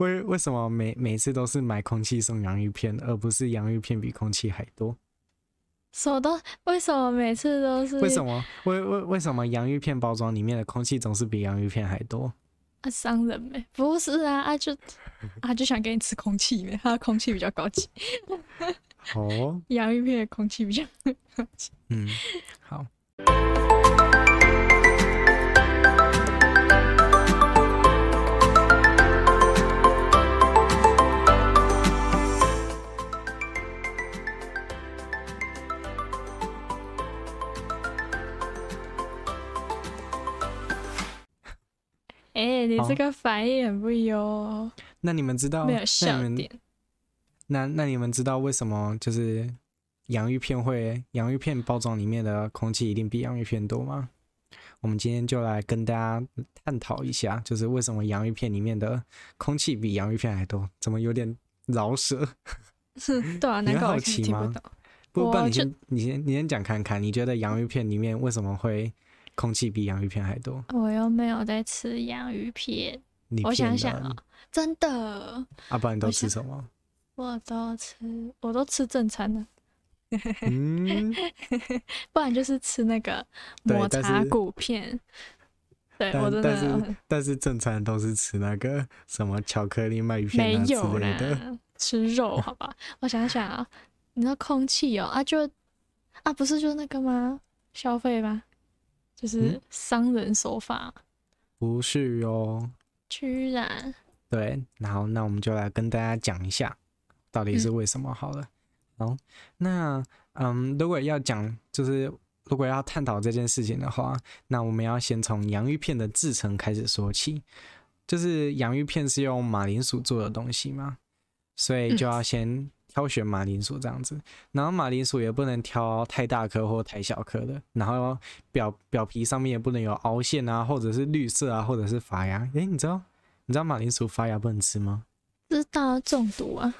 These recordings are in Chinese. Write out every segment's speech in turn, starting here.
为为什么每每次都是买空气送洋芋片，而不是洋芋片比空气还多？什么都为什么每次都是？为什么为为为什么洋芋片包装里面的空气总是比洋芋片还多？啊，伤人没？不是啊，啊就啊就想给你吃空气没？它的空气比较高级。哦，洋芋片的空气比较高级。嗯，好。哎、欸，你这个反应很不优。那你们知道？没有笑点。那那你们知道为什么就是洋芋片会洋芋片包装里面的空气一定比洋芋片多吗？我们今天就来跟大家探讨一下，就是为什么洋芋片里面的空气比洋芋片还多？怎么有点饶舌？对啊，你会好奇吗？不，不，你先你先你先讲看看，你觉得洋芋片里面为什么会？空气比洋芋片还多，我又没有在吃洋芋片。你我想想啊，真的。啊，不然你都吃什么？我，我都吃，我都吃正餐的。嗯，不然就是吃那个抹茶骨片。对，对我真的。但是但是正餐都是吃那个什么巧克力麦片之类的。吃肉好吧？我想想啊，你知道空气哦啊就啊不是就那个吗？消费吗？就是商人手法，嗯、不是哦，居然对，然后那我们就来跟大家讲一下，到底是为什么好了。好、嗯，那嗯，如果要讲，就是如果要探讨这件事情的话，那我们要先从洋芋片的制成开始说起。就是洋芋片是用马铃薯做的东西嘛，所以就要先、嗯。挑选马铃薯这样子，然后马铃薯也不能挑太大颗或太小颗的，然后表表皮上面也不能有凹陷啊，或者是绿色啊，或者是发芽。诶，你知道你知道马铃薯发芽不能吃吗？知道中毒啊。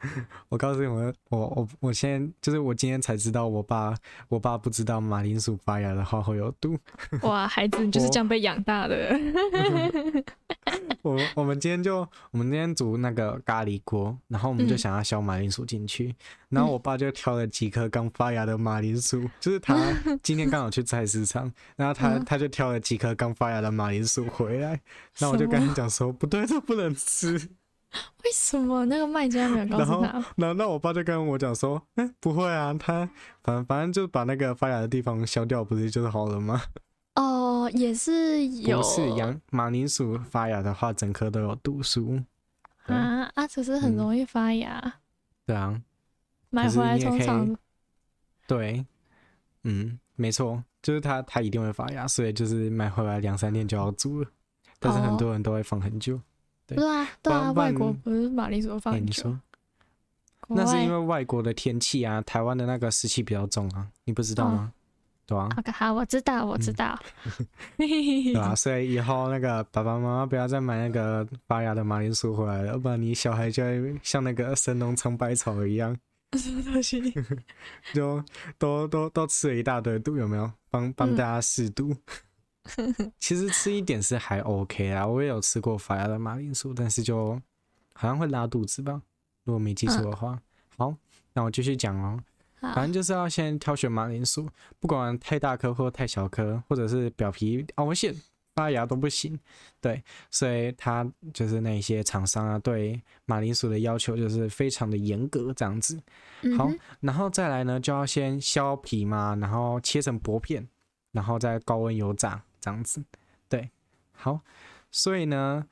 我告诉你们，我我我现在就是我今天才知道，我爸我爸不知道马铃薯发芽的话会有毒。哇，孩子，你就是这样被养大的。我我们今天就我们今天煮那个咖喱锅，然后我们就想要削马铃薯进去，嗯，然后我爸就挑了几颗刚发芽的马铃薯，就是他今天刚好去菜市场，然后他他就挑了几颗刚发芽的马铃薯回来，那我就跟他讲说，不对，这不能吃。为什么那个卖家没有告诉他？然后，然后那我爸就跟我讲说：“哎、欸，不会啊，他反正反正就把那个发芽的地方削掉，不是就是好了吗？” 哦，也是有。不是洋马铃薯发芽的话，整颗都有毒素啊啊！只是很容易发芽。嗯、对啊，买回来通常对，嗯，没错，就是它它一定会发芽，所以就是买回来两三天就要煮了。但是很多人都会放很久。哦对，啊，对啊，外国不是马铃薯放很久。那是因为外国的天气啊，台湾的那个湿气比较重啊，你不知道吗？哦、对啊。OK，好，我知道，我知道。嗯、对啊，所以以后那个爸爸妈妈不要再买那个发芽的马铃薯回来了，不然你小孩就会像那个神农尝百草一样。什么东西？就都都都吃了一大堆毒，有没有？帮帮大家试毒。嗯 其实吃一点是还 OK 啊，我也有吃过发芽的马铃薯，但是就好像会拉肚子吧，如果没记错的话。嗯、好，那我继续讲哦。反正就是要先挑选马铃薯，不管太大颗或太小颗，或者是表皮凹陷、发芽都不行。对，所以它就是那些厂商啊，对马铃薯的要求就是非常的严格，这样子。好，然后再来呢，就要先削皮嘛，然后切成薄片，然后再高温油炸。这样子，对，好，所以呢，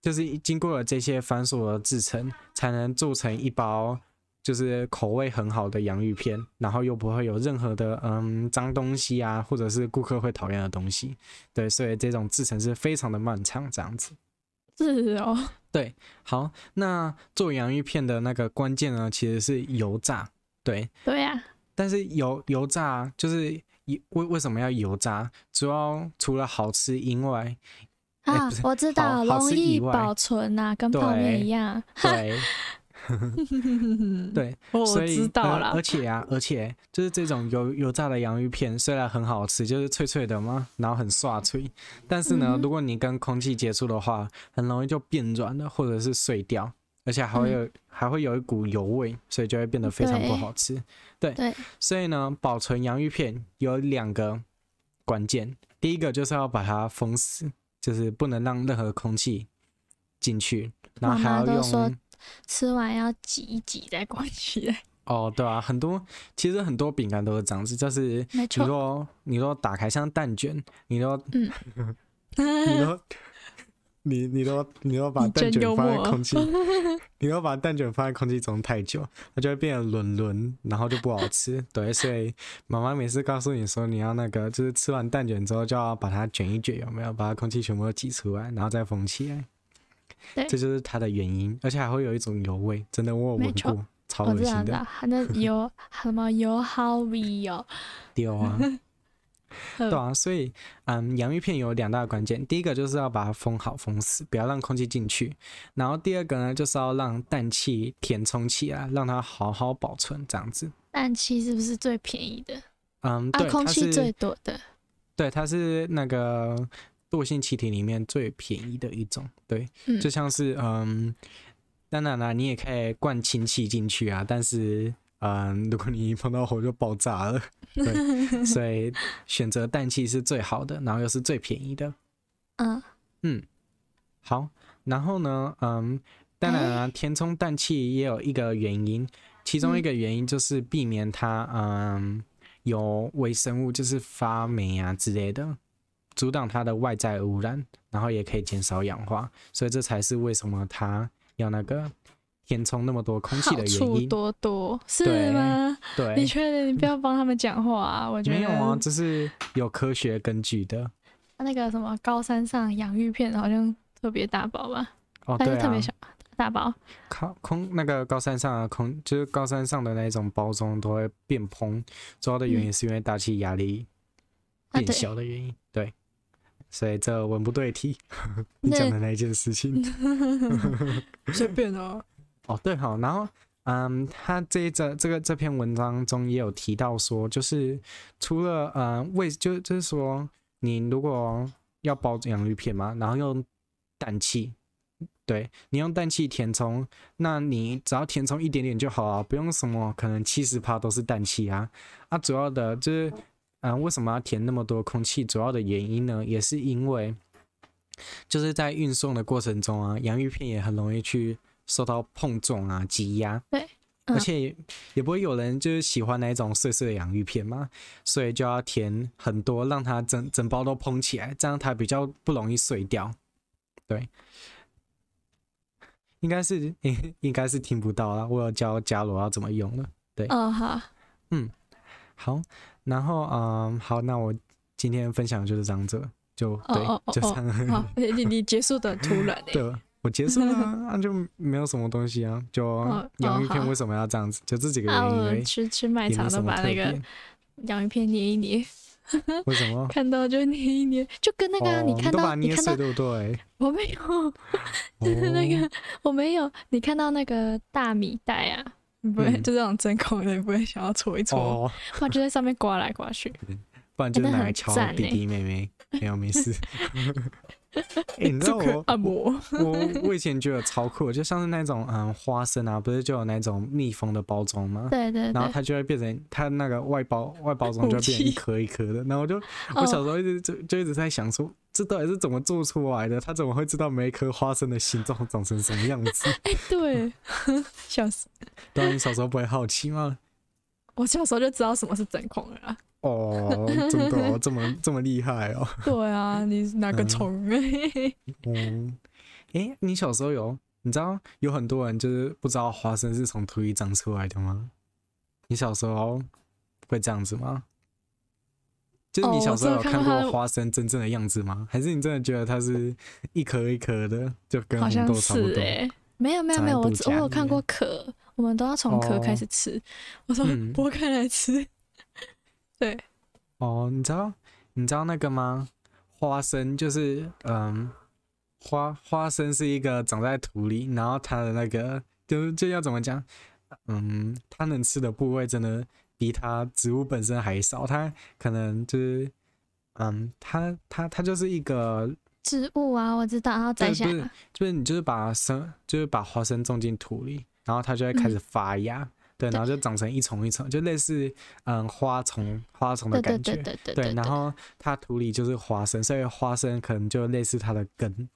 就是经过了这些繁琐的制成，才能做成一包就是口味很好的洋芋片，然后又不会有任何的嗯脏东西啊，或者是顾客会讨厌的东西，对，所以这种制成是非常的漫长，这样子。是哦，对，好，那做洋芋片的那个关键呢，其实是油炸，对，对呀、啊，但是油油炸就是。为为什么要油炸？主要除了好吃以外，啊，欸、我知道，容易保存呐、啊，跟泡面一样。对，对，我知道了、呃。而且啊，而且就是这种油油炸的洋芋片，虽然很好吃，就是脆脆的嘛，然后很刷脆，但是呢，嗯、如果你跟空气接触的话，很容易就变软了，或者是碎掉，而且还会有、嗯、还会有一股油味，所以就会变得非常不好吃。对，对，所以呢，保存洋芋片有两个关键，第一个就是要把它封死，就是不能让任何空气进去，然后还要用。吃完要挤一挤再关起来。哦，对啊，很多其实很多饼干都是这样子，就是你说你说打开像蛋卷，你说嗯，你说你你都你都把蛋卷放在空气，你都把蛋卷放在空气中太久，它就会变得轮轮，然后就不好吃。对，所以妈妈每次告诉你说你要那个，就是吃完蛋卷之后就要把它卷一卷，有没有？把它空气全部都挤出来，然后再封起来。这就是它的原因，而且还会有一种油味，真的我有闻过，超恶心的。那 油什么油好味哟？丢啊，对啊，所以嗯，洋芋片有两大关键，第一个就是要把它封好封死，不要让空气进去。然后第二个呢，就是要让氮气填充起来，让它好好保存，这样子。氮气是不是最便宜的？嗯，对，啊、空气最多的。对，它是那个。惰性气体里面最便宜的一种，对，嗯、就像是嗯，当然啦，你也可以灌氢气进去啊，但是嗯，如果你一碰到火就爆炸了，对，所以选择氮气是最好的，然后又是最便宜的，嗯嗯，好，然后呢，嗯，当然啊，填充氮气也有一个原因，其中一个原因就是避免它嗯有微生物就是发霉啊之类的。阻挡它的外在污染，然后也可以减少氧化，所以这才是为什么它要那个填充那么多空气的原因。好处多多是吗？对，你确定你不要帮他们讲话啊？我觉得没有啊，这是有科学根据的。那个什么高山上洋芋片好像特别大包吧？哦，对啊，特别小大包。空空那个高山上的空就是高山上的那种包装都会变蓬，主要的原因是因为大气压力变小的原因。啊、对。所以这文不对题，你讲的那一件事情，随便啊。哦，对，好，然后，嗯，他这一则这个这篇文章中也有提到说，就是除了嗯为就就是说，你如果要包洋芋片嘛，然后用氮气，对，你用氮气填充，那你只要填充一点点就好啊，不用什么可能七十趴都是氮气啊，啊，主要的就是。嗯，为什么要填那么多空气？主要的原因呢，也是因为就是在运送的过程中啊，洋芋片也很容易去受到碰撞啊、挤压。对，嗯、而且也不会有人就是喜欢那种碎碎的洋芋片嘛，所以就要填很多，让它整整包都蓬起来，这样它比较不容易碎掉。对，应该是应 应该是听不到了，我有教伽罗要怎么用了。对，哦好，嗯，好。然后，嗯，好，那我今天分享就是这样子，就对，哦哦哦、就这样。好，你你结束的突然对，我结束了，那、啊、就没有什么东西啊，就洋芋片为什么要这样子？就这几个原因。啊、吃吃卖场都把那个洋芋片捏一捏。为什么？看到就捏一捏，就跟那个、啊哦、你看到你，你看到对不对？我没有，就 是那个、哦、我没有。你看到那个大米袋啊？不会，就这种真空的，不会想要搓一搓，不然就在上面刮来刮去，不然就拿来敲弟弟妹妹，没有没事。欸、你知道我我我我以前觉得超酷，就像是那种嗯花生啊，不是就有那种密封的包装吗？对，对对，然后它就会变成它那个外包外包装就会变成一颗一颗的，然后我就我小时候一直就就一直在想说，这到底是怎么做出来的？他怎么会知道每一颗花生的形状长成什么样子？哎、欸，对，笑死。当然，你小时候不会好奇吗？我小时候就知道什么是真空了。哦，真的哦，这么这么厉害哦。对啊，你哪个虫？嗯，哎、欸，你小时候有，你知道有很多人就是不知道花生是从土里长出来的吗？你小时候会这样子吗？就是你小时候有看过花生真正的样子吗？哦、还是你真的觉得它是一颗一颗的，就跟红豆差不多？欸、没有没有没有，我我有看过壳，我们都要从壳开始吃。哦、我说剥开来吃。对，哦，你知道你知道那个吗？花生就是，嗯，花花生是一个长在土里，然后它的那个就就要怎么讲？嗯，它能吃的部位真的比它植物本身还少。它可能就是，嗯，它它它就是一个植物啊，我知道，然后摘下来，就是就是你就是把生就是把花生种进土里，然后它就会开始发芽。嗯对，然后就长成一丛一丛，就类似嗯花丛花丛的感觉。对对对对，对，对，然后它土里就是花生，所以花生可能就类似它的根，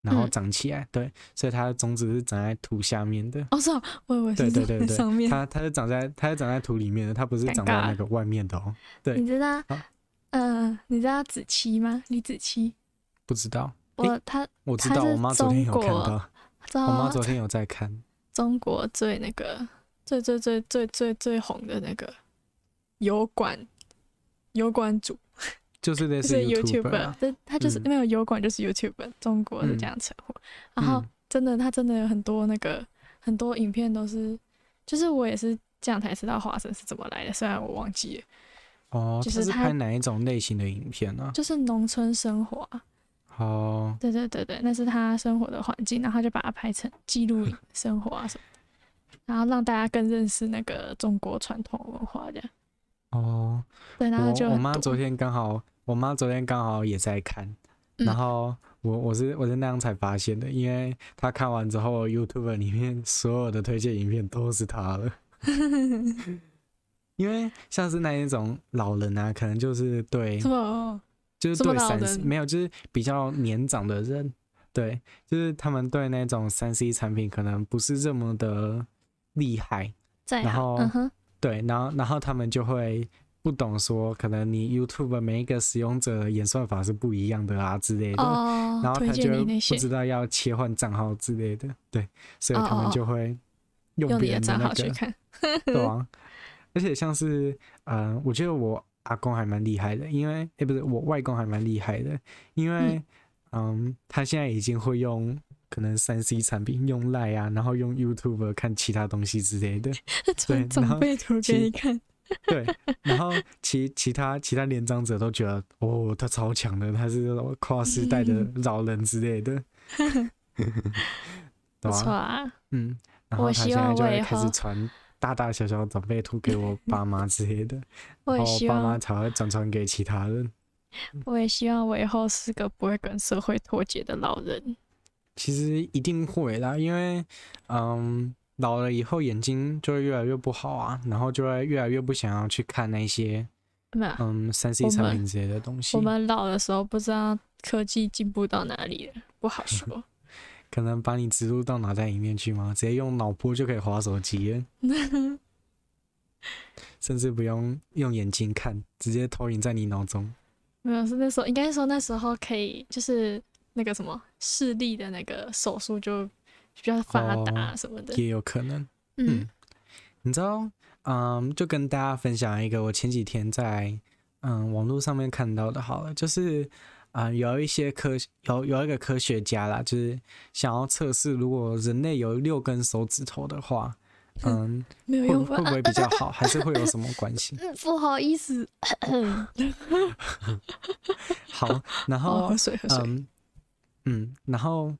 然后长起来。嗯、对，所以它的种子是长在土下面的。哦，是哦，我以为是长在上面。它它是长在它是长在土里面的，它不是长在那个外面的哦。对，你知道？嗯、呃，你知道子期吗？李子期？不知道。我他我知道，我妈昨天有看到。我妈昨天有在看。中国最那个。最最最最最最红的那个油管油管主，就是类似 YouTuber，这他就是没有油管就是 YouTuber，中国是这样称呼。然后真的他真的有很多那个很多影片都是，就是我也是这样才知道花生是怎么来的，虽然我忘记了。哦，就是拍哪一种类型的影片呢？就是农村生活。哦，对对对对，那是他生活的环境，然后就把它拍成记录 生活啊什么。然后让大家更认识那个中国传统文化，这样。哦。对，然后就我妈昨天刚好，我妈昨天刚好也在看，嗯、然后我我是我是那样才发现的，因为她看完之后，YouTube 里面所有的推荐影片都是她了。因为像是那一种老人啊，可能就是对，什么？就是对三 C 没有，就是比较年长的人，对，就是他们对那种三 C 产品可能不是这么的。厉害，然后、嗯、对，然后然后他们就会不懂说，可能你 YouTube 每一个使用者演算法是不一样的啊之类的，哦、然后他就不知道要切换账号之类的，对，所以他们就会用别人的那个，对啊，而且像是嗯、呃，我觉得我阿公还蛮厉害的，因为诶不是我外公还蛮厉害的，因为嗯，嗯，他现在已经会用。可能三 C 产品用 Line 啊，然后用 YouTube 看其他东西之类的，对，长辈图给你看，对，然后其其他其他年长者都觉得哦，他超强的，他是跨时代的老人之类的，不错啊，嗯，然后他现在就会开始传大大小小长辈图给我爸妈之类的，然后我爸妈才会转传给其他人。我也希望我以后是个不会跟社会脱节的老人。其实一定会啦，因为，嗯，老了以后眼睛就会越来越不好啊，然后就会越来越不想要去看那些，嗯，三 C 产品之类的东西。我们老的时候不知道科技进步到哪里了，不好 说。可能把你植入到脑袋里面去吗？直接用脑波就可以划手机了，甚至不用用眼睛看，直接投影在你脑中。没有，是那时候应该说那时候可以就是。那个什么视力的那个手术就比较发达什么的，哦，也有可能。嗯，嗯，你知道，嗯，就跟大家分享一个我前几天在嗯网络上面看到的，好了，就是啊，嗯，有一些科有有一个科学家啦，就是想要测试如果人类有六根手指头的话，嗯，没有用会会不会比较好，还是会有什么关系？不好意思，好，然后。嗯嗯，然后，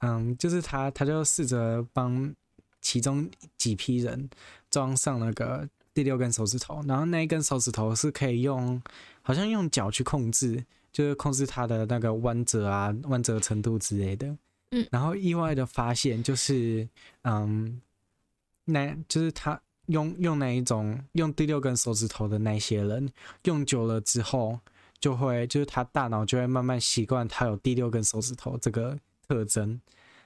嗯，就是他，他就试着帮其中几批人装上那个第六根手指头，然后那一根手指头是可以用，好像用脚去控制，就是控制它的那个弯折啊、弯折程度之类的。嗯，然后意外的发现就是，嗯，那就是他用用那一种用第六根手指头的那些人，用久了之后。就会，就是他大脑就会慢慢习惯他有第六根手指头这个特征，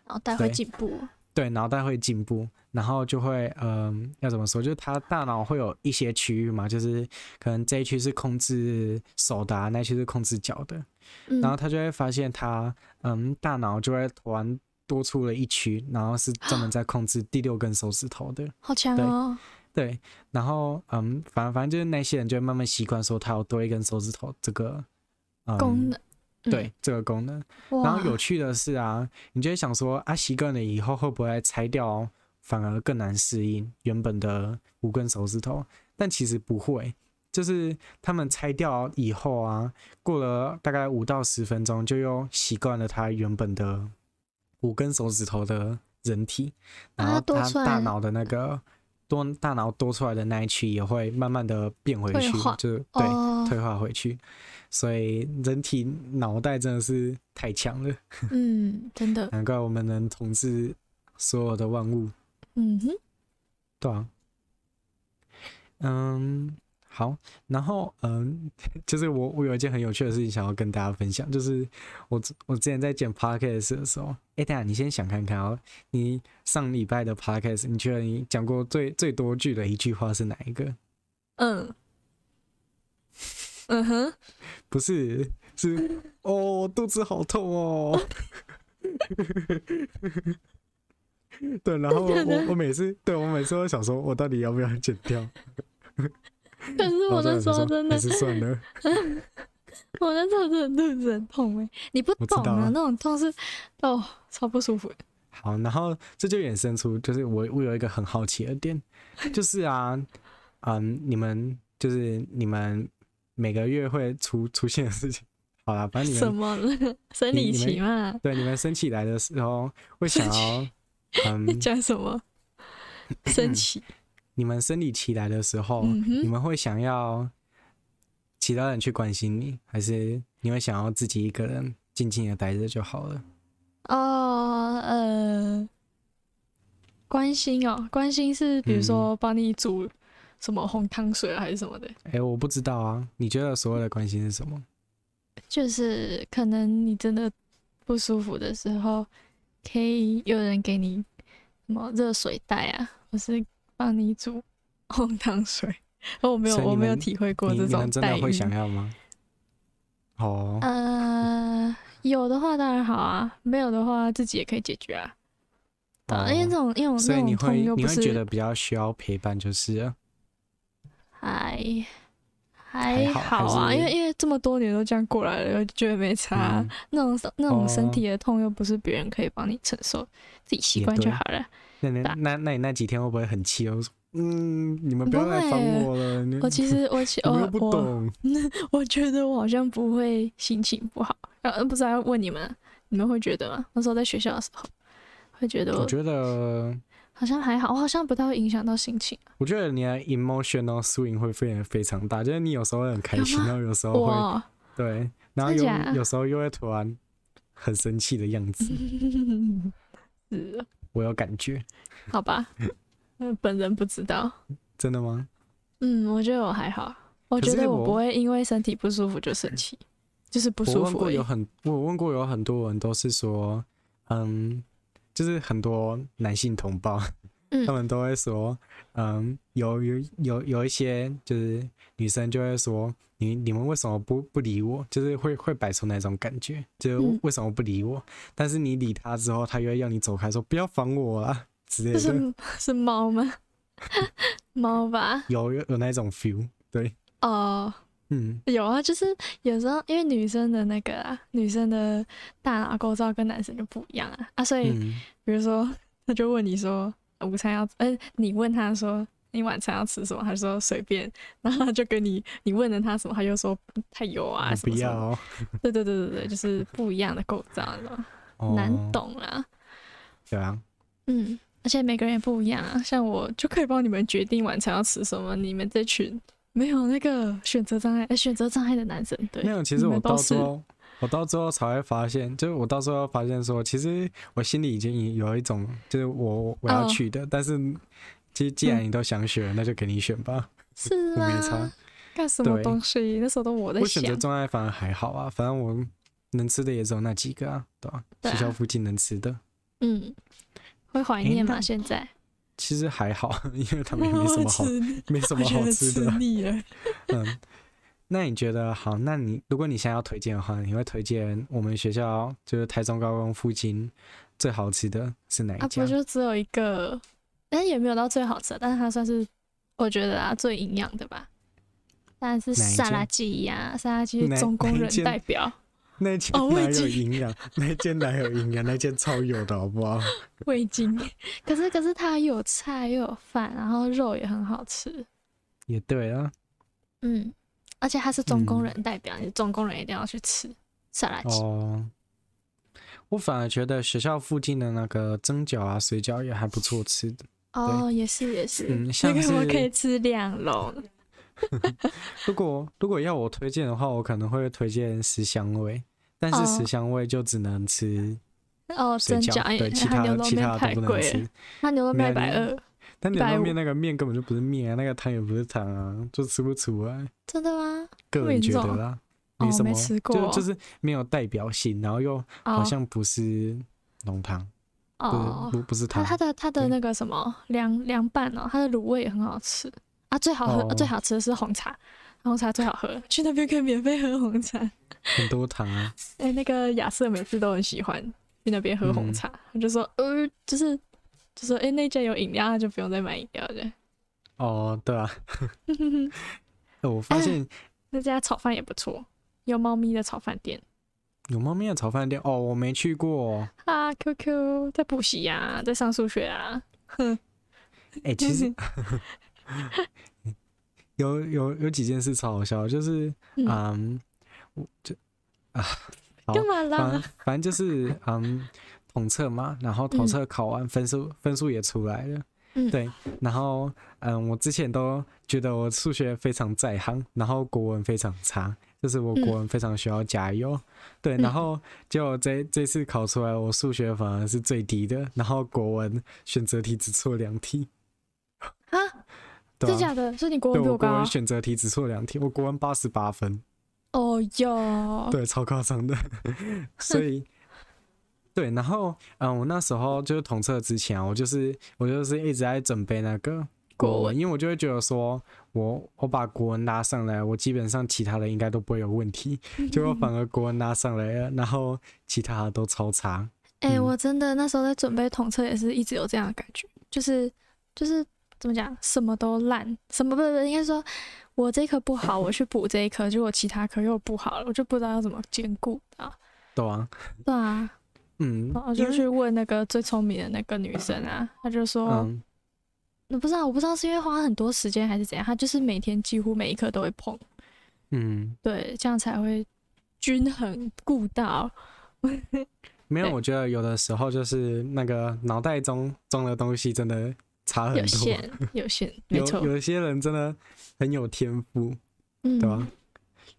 脑袋会进步。对，脑袋会进步，然后就会，嗯，要怎么说？就是他大脑会有一些区域嘛，就是可能这一区是控制手的啊，那一区是控制脚的，嗯，然后他就会发现他，嗯，大脑就会突然多出了一区，然后是专门在控制第六根手指头的，好强哦。对，然后嗯，反正反正就是那些人就会慢慢习惯说他有多一根手指头这个、嗯、功能，对、嗯、这个功能。然后有趣的是啊，你就会想说啊，习惯了以后会不会拆掉，反而更难适应原本的五根手指头？但其实不会，就是他们拆掉以后啊，过了大概五到十分钟，就又习惯了他原本的五根手指头的人体，然后他大脑的那个多大脑多出来的那一区也会慢慢的变回去，就对、哦、退化回去。所以人体脑袋真的是太强了，嗯，真的，难怪我们能统治所有的万物。嗯哼，对啊，嗯。好，然后嗯，就是我我有一件很有趣的事情想要跟大家分享，就是我我之前在剪 podcast 的时候，哎，等下你先想看看哦，你上礼拜的 podcast，你觉得你讲过最最多句的一句话是哪一个？嗯，嗯哼，不是，是哦，肚子好痛哦。对，然后我我每次对我每次都想说，我到底要不要剪掉？可是我那时候真的，是算了。我那时候真的肚子很痛哎，你不懂啊，啊那种痛是哦，超不舒服。好，然后这就衍生出，就是我我有一个很好奇的点，就是啊，嗯，你们就是你们每个月会出出现的事情，好了，反正你们什么了？生理期嘛？对，你们生起来的时候会想要嗯讲什么？生气。你们生理期来的时候，嗯、你们会想要其他人去关心你，还是你会想要自己一个人静静的待着就好了？哦，呃，关心哦，关心是比如说帮你煮什么红汤水还是什么的？哎、嗯欸，我不知道啊，你觉得所谓的关心是什么？就是可能你真的不舒服的时候，可以有人给你什么热水袋啊，或是。帮你煮 红糖水，我没有，我没有体会过这种待遇。你们真的会想要吗？哦，呃，有的话当然好啊，没有的话自己也可以解决啊。哦，因为这种，因为这种，所以你会，你会觉得比较需要陪伴，就是还还好啊，因为因为这么多年都这样过来了，我觉得没差。嗯，那种那种身体的痛又不是别人可以帮你承受，自己习惯就好了。那那那那你那几天会不会很气？我说，嗯，你们不要来烦我了。我其实我其我不懂我，我觉得我好像不会心情不好。呃，不知道要问你们，你们会觉得吗？那时候在学校的时候，会觉得我，我觉得好像还好，我好像不太会影响到心情。我觉得你的 emotional swing 会非常非常大，就是你有时候会很开心，然后有时候会对，然后有有时候又会突然很生气的样子。是。我有感觉，好吧，本人不知道，真的吗？嗯，我觉得我还好，我觉得我不会因为身体不舒服就生气，就是不舒服。我问过有很，我问过有很多人都是说，嗯，就是很多男性同胞，他们都会说，嗯，有有有有一些就是女生就会说。你你们为什么不不理我？就是会会摆出那种感觉，就是为什么不理我？嗯、但是你理他之后，他又要你走开，说不要烦我啊之类的。是是猫吗？猫吧。有有有那种 feel，对。哦，嗯，有啊，就是有时候因为女生的那个啊，女生的大脑构造跟男生就不一样啊啊，所以、嗯、比如说他就问你说午餐要，嗯、呃，你问他说。你晚餐要吃什么？他说随便，然后他就跟你，你问了他什么，他就说太油啊什么什么。不要、哦。对对对对对，就是不一样的构造，哦、难懂啦。对啊。嗯，而且每个人也不一样啊。像我就可以帮你们决定晚餐要吃什么，你们这群没有那个选择障碍、选择障碍的男生，对。没有，其实我到时候，我到最后才会发现，就是我到最后发现说，其实我心里已经有一种，就是我我要去的，哦、但是。其实既然你都想选，嗯、那就给你选吧。是啊，没差。干什么东西？那时候都我在想。我选择障碍反而还好啊，反正我能吃的也只有那几个啊，对吧？学校附近能吃的。嗯。会怀念吗？欸、现在？其实还好，因为他们也没什么好，没什么好吃的。吃腻了。嗯。那你觉得好？那你如果你现在要推荐的话，你会推荐我们学校就是台中高中附近最好吃的是哪一家？啊、不就只有一个？但也没有到最好吃，但是它算是我觉得啊最营养的吧。当然是沙拉鸡呀，沙拉鸡是中工人代表。那间哪有营养？那间哪有营养？那间超有的好不好？味精。可是可是它有菜又有饭，然后肉也很好吃。也对啊。嗯，而且它是中工人代表，嗯、你中工人一定要去吃沙拉鸡。哦。我反而觉得学校附近的那个蒸饺啊、水饺也还不错吃的。哦，也是也是，嗯，像是我可以吃两笼。如果如果要我推荐的话，我可能会推荐十香味，但是十香味就只能吃哦蒸饺，对，其他其他的都不能吃。那牛肉面一百二，但牛肉面那个面根本就不是面啊，那个汤也不是汤啊，就吃不出来。真的吗？个人觉得啦，没什么，就就是没有代表性，然后又好像不是浓汤。哦，不不是汤。它的它的那个什么凉凉拌哦，它的卤味也很好吃。啊，最好喝、哦、最好吃的是红茶，红茶最好喝，去那边可以免费喝红茶，很多糖啊。哎、欸，那个亚瑟每次都很喜欢去那边喝红茶，他、嗯、就说，呃，就是就说，哎、欸，那家有饮料，那就不用再买饮料的。哦，对啊。我发现、啊、那家炒饭也不错，有猫咪的炒饭店。有猫咪的炒饭店？哦，我没去过。啊，QQ 在补习呀，在上数学啊。哼。哎、欸，其实。有有有几件事超好笑，就是嗯，我、嗯、就啊，干嘛啦？反反正就是嗯，统测嘛，然后统测考完分数、嗯、分数也出来了，嗯、对，然后嗯，我之前都觉得我数学非常在行，然后国文非常差，就是我国文非常需要加油，嗯、对，然后结果这这次考出来，我数学反而是最低的，然后国文选择题只错两题。啊 真的假的？是你国文比我高？我国文选择题只错两题，我国文八十八分。哦哟，对，超夸张的。所以，对，然后，嗯，我那时候就是统测之前，我就是我就是一直在准备那个国文，因为我就会觉得说，我我把国文拉上来，我基本上其他的应该都不会有问题。结果反而国文拉上来了，然后其他的都超差。哎、欸，我真的那时候在准备统测，也是一直有这样的感觉，就是就是。怎么讲？什么都烂，什么不不，应该说，我这一科不好，我去补这一科，结果其他科又不好了，我就不知道要怎么兼顾啊。对啊，对啊，嗯，然后就去问那个最聪明的那个女生啊，她就说，那、嗯、不知道，我不知道是因为花很多时间还是怎样，她就是每天几乎每一科都会碰，嗯，对，这样才会均衡顾到。没有，我觉得有的时候就是那个脑袋中装的东西真的。差很多，有限，有限，没错。有有些人真的很有天赋，嗯，对吧？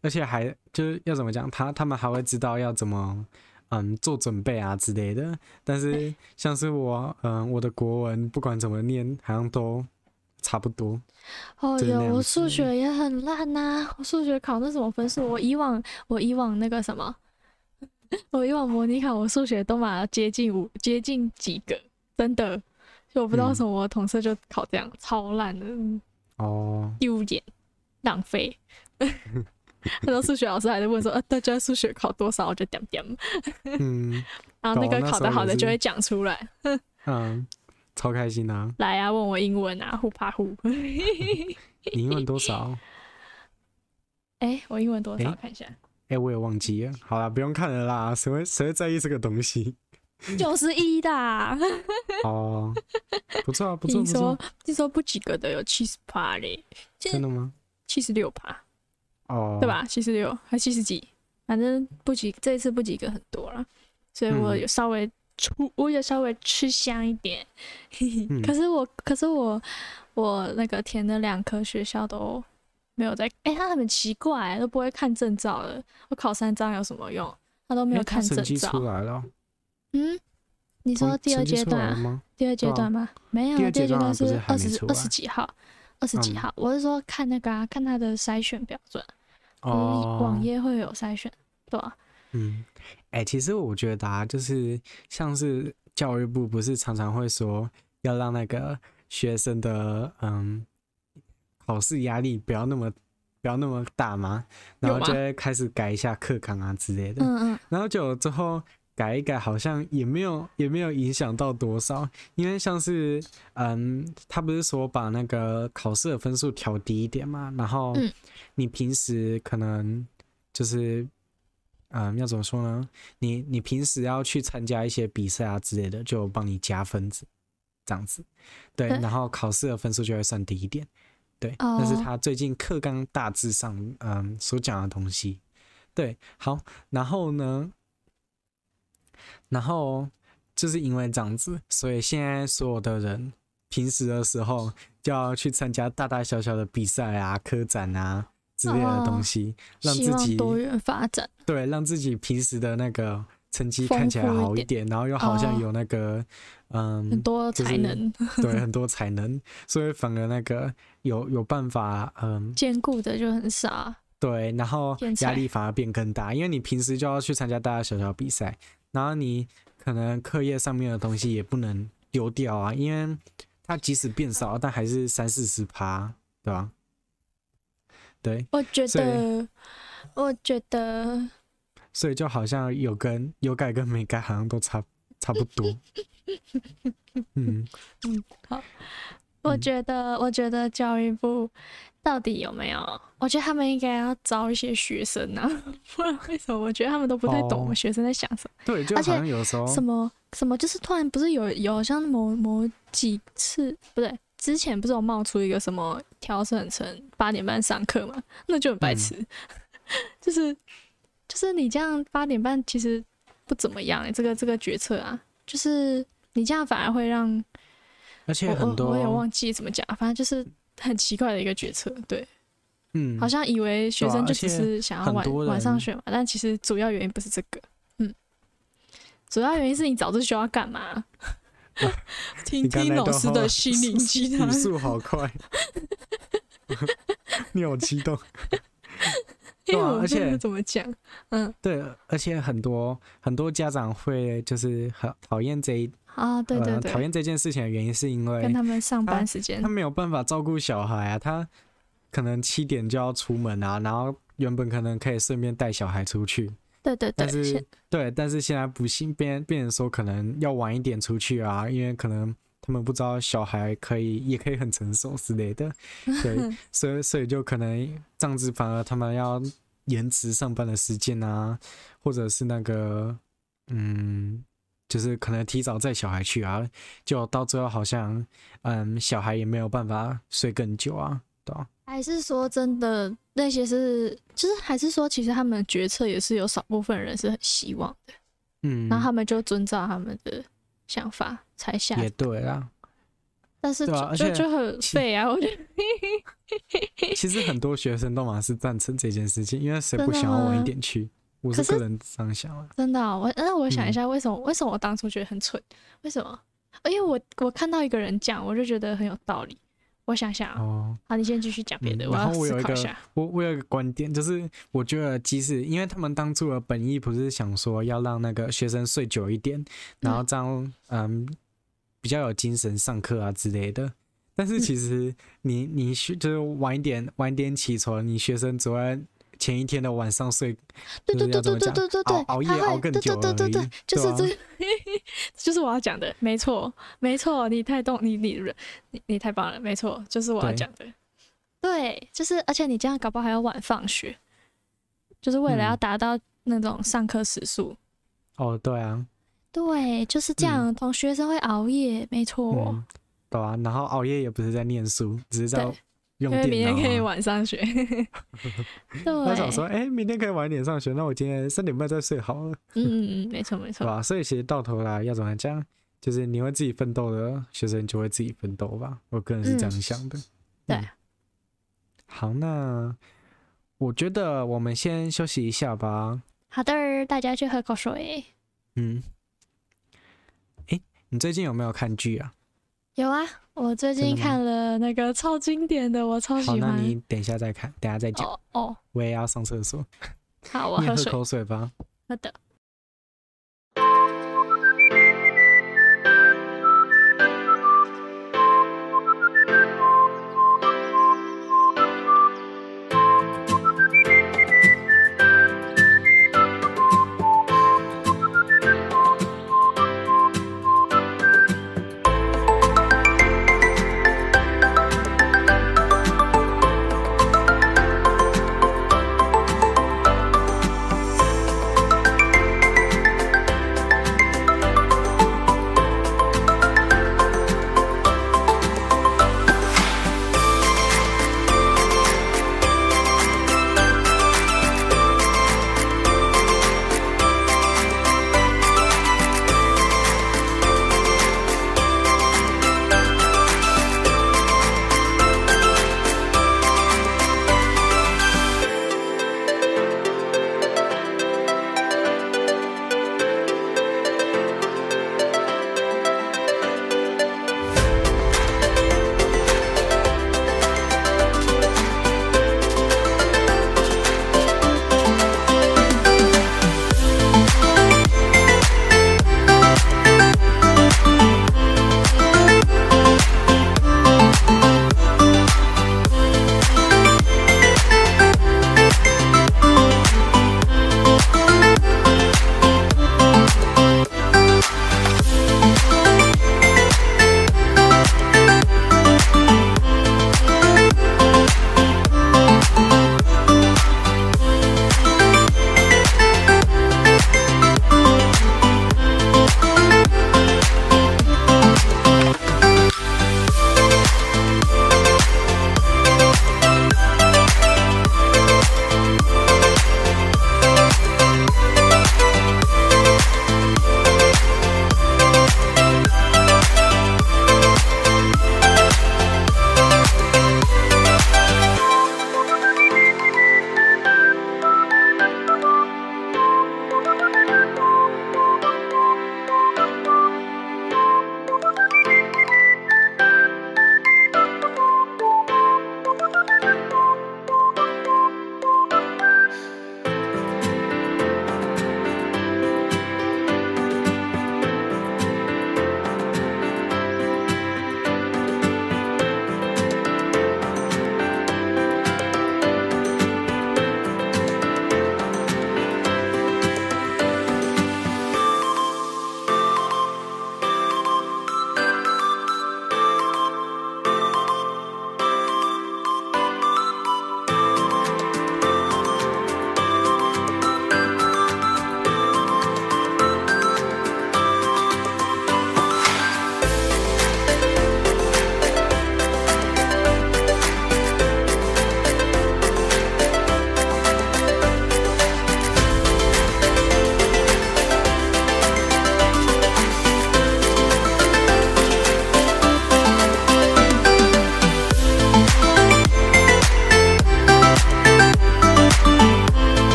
而且还就是要怎么讲，他他们还会知道要怎么嗯做准备啊之类的。但是像是我，嗯，我的国文不管怎么念，好像都差不多。哦哟，我数学也很烂呐、啊，我数学考那什么分数？我以往我以往那个什么，我以往模拟考我数学都嘛接近五接近几个，真的。就我不知道为什么我同事就考这样，嗯、超烂的哦，丢脸，浪费。很多数学老师还在问说：“呃，大家数学考多少？”我就点点。嗯，然后那个考得好的就会讲出来。嗯，超开心啊！来啊，问我英文啊，呼怕呼。你英文多少？哎、欸，我英文多少？欸、看一下。哎、欸，我也忘记了。好了，不用看了啦，谁会谁会在意这个东西？九十一的哦，不错啊，不错。听说听说不及格的有七十趴嘞，真的吗？七十六趴哦，对吧？七十六还七十几，反正不及这一次不及格很多了，所以我有稍微出，嗯、我也稍微吃香一点。嗯、可是我可是我我那个填的两科学校都没有在，哎、欸，他很奇怪，都不会看证照的。我考三张有什么用？他都没有看证照。出来了。嗯，你说第二阶段吗？第二阶段吗？没有，第二阶段是二十二十几号，二十几号。我是说看那个啊，看他的筛选标准，哦，网页会有筛选，对吧？嗯，哎，其实我觉得啊，就是像是教育部不是常常会说要让那个学生的嗯考试压力不要那么不要那么大嘛，然后就会开始改一下课纲啊之类的，嗯嗯，然后就之后。改一改，好像也没有也没有影响到多少，因为像是，嗯，他不是说把那个考试的分数调低一点嘛，然后你平时可能就是，嗯，要怎么说呢？你你平时要去参加一些比赛啊之类的，就帮你加分子，这样子，对，然后考试的分数就会算低一点，对，那是他最近课纲大致上，嗯，所讲的东西，对，好，然后呢？然后就是因为这样子，所以现在所有的人平时的时候就要去参加大大小小的比赛啊、科展啊之类的东西，哦、让自己多元发展。对，让自己平时的那个成绩看起来好一点，然后又好像有那个、哦、嗯很多才能，就是、对，很多才能，所以反而那个有有办法嗯兼顾的就很少。对，然后压力反而变更大，因为你平时就要去参加大大小小比赛，然后你可能课业上面的东西也不能丢掉啊，因为它即使变少，但还是三四十趴，对吧？对，我觉得，我觉得，所以就好像有跟有改跟没改好像都差差不多。嗯嗯，好，我觉得，我觉得教育部。到底有没有？我觉得他们应该要招一些学生啊，不然为什么？我觉得他们都不太懂我们学生在想什么。对，就好像有时候什么什么，就是突然不是有有像某某几次不对，之前不是有冒出一个什么调整成八点半上课嘛？那就很白痴，嗯、就是就是你这样八点半其实不怎么样哎、欸，这个这个决策啊，就是你这样反而会让，而且很多我，我有忘记怎么讲，反正就是。很奇怪的一个决策，对，嗯，好像以为学生就只是想要晚晚上学嘛，但其实主要原因不是这个，嗯，主要原因是你早自习要干嘛？啊、听听老师的心灵 鸡汤，语速好快，你好激动，因为而且怎么讲？嗯，对，而且很多很多家长会就是很讨厌这一。啊，对对对，讨厌、呃、这件事情的原因是因为跟他们上班时间，他没有办法照顾小孩啊，他可能七点就要出门啊，然后原本可能可以顺便带小孩出去，对对对，但是对，但是现在不幸变变成说可能要晚一点出去啊，因为可能他们不知道小孩可以也可以很成熟之类的，对，所以所以就可能这样子反而他们要延迟上班的时间啊，或者是那个嗯。就是可能提早带小孩去啊，就到最后好像，嗯，小孩也没有办法睡更久啊，对吧？还是说真的那些是，就是还是说其实他们的决策也是有少部分人是很希望的，嗯，然后他们就遵照他们的想法才下。也对啊，但是就就、啊、就很废啊，我觉得。其实很多学生都嘛是赞成这件事情，因为谁不想要晚一点去？我是个人这样想啊，真的、喔，我那我想一下，为什么、嗯、为什么我当初觉得很蠢？为什么？因为我我看到一个人讲，我就觉得很有道理。我想想哦，好，你先继续讲别的。嗯、然后我有一个，我我有一个观点，就是我觉得即使因为他们当初的本意不是想说要让那个学生睡久一点，然后这样嗯比较有精神上课啊之类的，但是其实你你学就是晚一点晚一点起床，你学生只会。前一天的晚上睡，对对对对对对对对，熬夜熬更久，对对对对，就是这，就是我要讲的，没错没错，你太懂你你你你太棒了，没错，就是我要讲的，对，就是而且你这样搞不好还要晚放学，就是为了要达到那种上课时数。哦，对啊，对，就是这样，同学生会熬夜，没错，对啊，然后熬夜也不是在念书，只是在。因为明天可以晚上学，对。我想说，哎、欸，明天可以晚一点上学，那我今天三点半再睡好了。嗯嗯嗯，没错没错。吧？所以其实到头来要怎么讲，就是你会自己奋斗的学生就会自己奋斗吧。我个人是这样想的。对、嗯。好，那我觉得我们先休息一下吧。好的，大家去喝口水。嗯。哎、欸，你最近有没有看剧啊？有啊，我最近看了那个超经典的，我超喜欢。好，那你等一下再看，等一下再讲。哦哦，我也要上厕所。好，我喝喝口水吧。好的。